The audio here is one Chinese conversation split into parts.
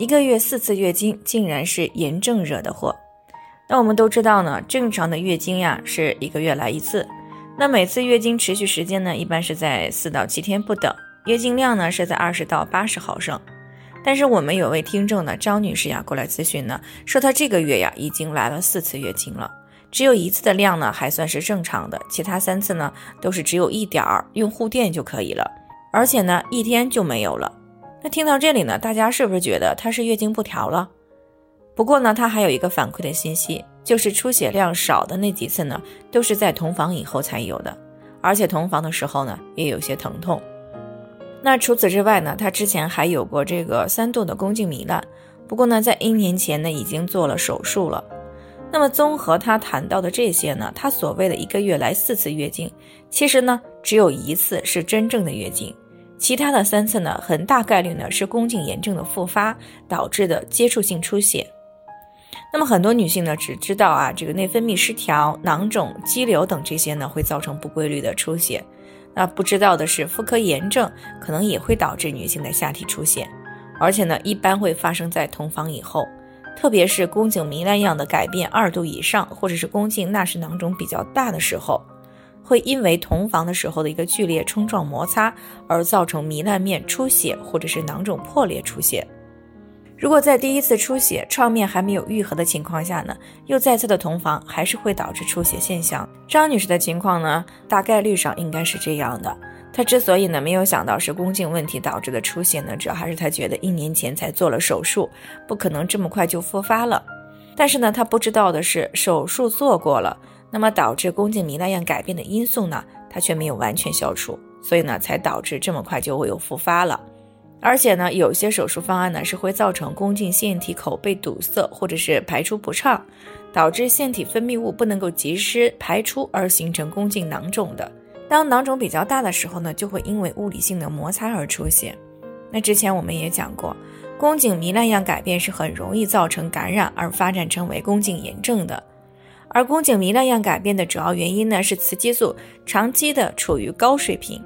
一个月四次月经，竟然是炎症惹的祸。那我们都知道呢，正常的月经呀是一个月来一次。那每次月经持续时间呢，一般是在四到七天不等，月经量呢是在二十到八十毫升。但是我们有位听众呢，张女士呀过来咨询呢，说她这个月呀已经来了四次月经了，只有一次的量呢还算是正常的，其他三次呢都是只有一点儿，用护垫就可以了，而且呢一天就没有了。那听到这里呢，大家是不是觉得她是月经不调了？不过呢，她还有一个反馈的信息，就是出血量少的那几次呢，都是在同房以后才有的，而且同房的时候呢，也有些疼痛。那除此之外呢，她之前还有过这个三度的宫颈糜烂，不过呢，在一年前呢，已经做了手术了。那么综合她谈到的这些呢，她所谓的一个月来四次月经，其实呢，只有一次是真正的月经。其他的三次呢，很大概率呢是宫颈炎症的复发导致的接触性出血。那么很多女性呢只知道啊，这个内分泌失调、囊肿、肌瘤等这些呢会造成不规律的出血，那不知道的是妇科炎症可能也会导致女性的下体出血，而且呢一般会发生在同房以后，特别是宫颈糜烂样的改变二度以上，或者是宫颈纳氏囊肿比较大的时候。会因为同房的时候的一个剧烈冲撞摩擦而造成糜烂面出血，或者是囊肿破裂出血。如果在第一次出血创面还没有愈合的情况下呢，又再次的同房，还是会导致出血现象。张女士的情况呢，大概率上应该是这样的。她之所以呢没有想到是宫颈问题导致的出血呢，主要还是她觉得一年前才做了手术，不可能这么快就复发了。但是呢，她不知道的是手术做过了。那么导致宫颈糜烂样改变的因素呢，它却没有完全消除，所以呢，才导致这么快就会有复发了。而且呢，有些手术方案呢是会造成宫颈腺体口被堵塞，或者是排出不畅，导致腺体分泌物不能够及时排出，而形成宫颈囊肿的。当囊肿比较大的时候呢，就会因为物理性的摩擦而出血。那之前我们也讲过，宫颈糜烂样改变是很容易造成感染而发展成为宫颈炎症的。而宫颈糜烂样改变的主要原因呢，是雌激素长期的处于高水平，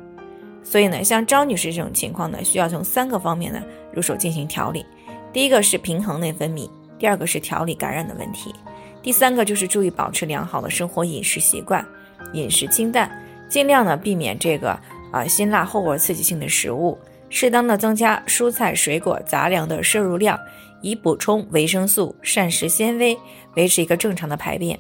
所以呢，像张女士这种情况呢，需要从三个方面呢入手进行调理。第一个是平衡内分泌，第二个是调理感染的问题，第三个就是注意保持良好的生活饮食习惯，饮食清淡，尽量呢避免这个啊辛辣后味刺激性的食物，适当的增加蔬菜水果杂粮的摄入量，以补充维生素、膳食纤维，维持一个正常的排便。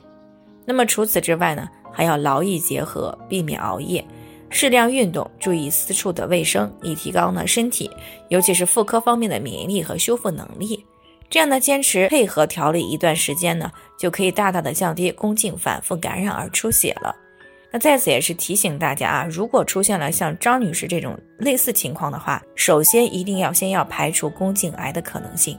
那么除此之外呢，还要劳逸结合，避免熬夜，适量运动，注意私处的卫生，以提高呢身体，尤其是妇科方面的免疫力和修复能力。这样呢坚持配合调理一段时间呢，就可以大大的降低宫颈反复感染而出血了。那在此也是提醒大家啊，如果出现了像张女士这种类似情况的话，首先一定要先要排除宫颈癌的可能性。